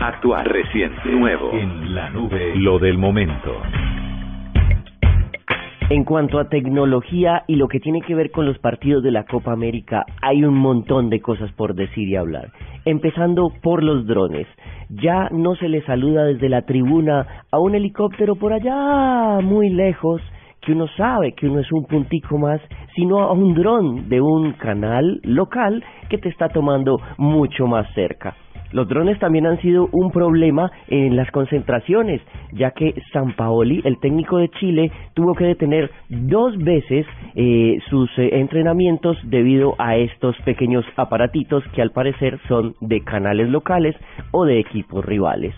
Actual, reciente, nuevo. En la nube. Lo del momento. En cuanto a tecnología y lo que tiene que ver con los partidos de la Copa América, hay un montón de cosas por decir y hablar. Empezando por los drones. Ya no se le saluda desde la tribuna a un helicóptero por allá, muy lejos, que uno sabe que uno es un puntico más, sino a un dron de un canal local que te está tomando mucho más cerca. Los drones también han sido un problema en las concentraciones, ya que San Paoli, el técnico de Chile, tuvo que detener dos veces eh, sus eh, entrenamientos debido a estos pequeños aparatitos que al parecer son de canales locales o de equipos rivales.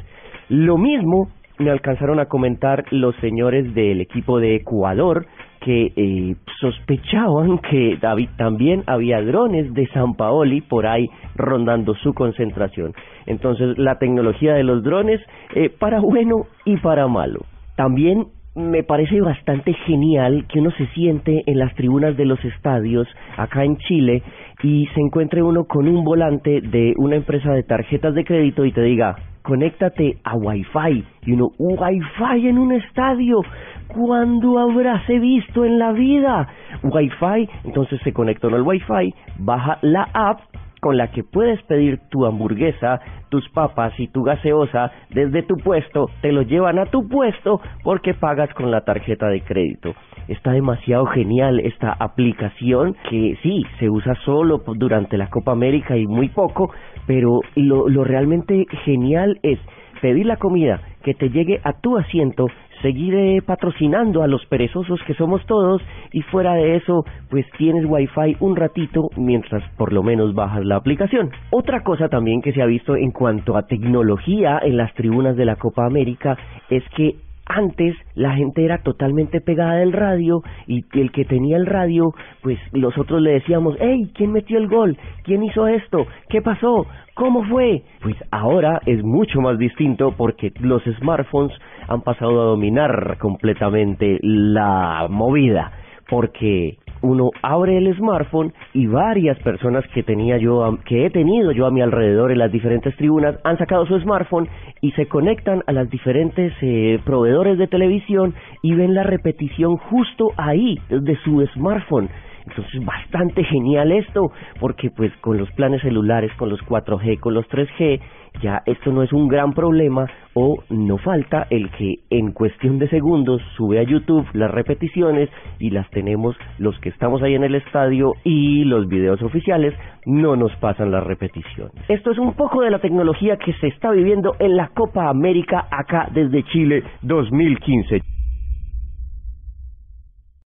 Lo mismo me alcanzaron a comentar los señores del equipo de Ecuador que eh, sospechaban que David también había drones de San Paoli por ahí rondando su concentración. Entonces la tecnología de los drones eh, para bueno y para malo. También me parece bastante genial que uno se siente en las tribunas de los estadios acá en Chile y se encuentre uno con un volante de una empresa de tarjetas de crédito y te diga, conéctate a Wi-Fi. Y uno, Wi-Fi en un estadio. ¿Cuándo habráse visto en la vida? Wi-Fi. Entonces se conecta al Wi-Fi, baja la app con la que puedes pedir tu hamburguesa, tus papas y tu gaseosa desde tu puesto, te lo llevan a tu puesto porque pagas con la tarjeta de crédito. Está demasiado genial esta aplicación que sí, se usa solo durante la Copa América y muy poco, pero lo, lo realmente genial es pedir la comida que te llegue a tu asiento seguiré patrocinando a los perezosos que somos todos y fuera de eso pues tienes wifi un ratito mientras por lo menos bajas la aplicación. Otra cosa también que se ha visto en cuanto a tecnología en las tribunas de la Copa América es que antes la gente era totalmente pegada del radio y el que tenía el radio, pues nosotros le decíamos, hey, ¿quién metió el gol? ¿Quién hizo esto? ¿Qué pasó? ¿Cómo fue? Pues ahora es mucho más distinto porque los smartphones han pasado a dominar completamente la movida porque uno abre el smartphone y varias personas que tenía yo que he tenido yo a mi alrededor en las diferentes tribunas han sacado su smartphone y se conectan a las diferentes eh, proveedores de televisión y ven la repetición justo ahí de su smartphone entonces bastante genial esto, porque pues con los planes celulares, con los 4G, con los 3G, ya esto no es un gran problema o no falta el que en cuestión de segundos sube a YouTube las repeticiones y las tenemos los que estamos ahí en el estadio y los videos oficiales no nos pasan las repeticiones. Esto es un poco de la tecnología que se está viviendo en la Copa América acá desde Chile 2015.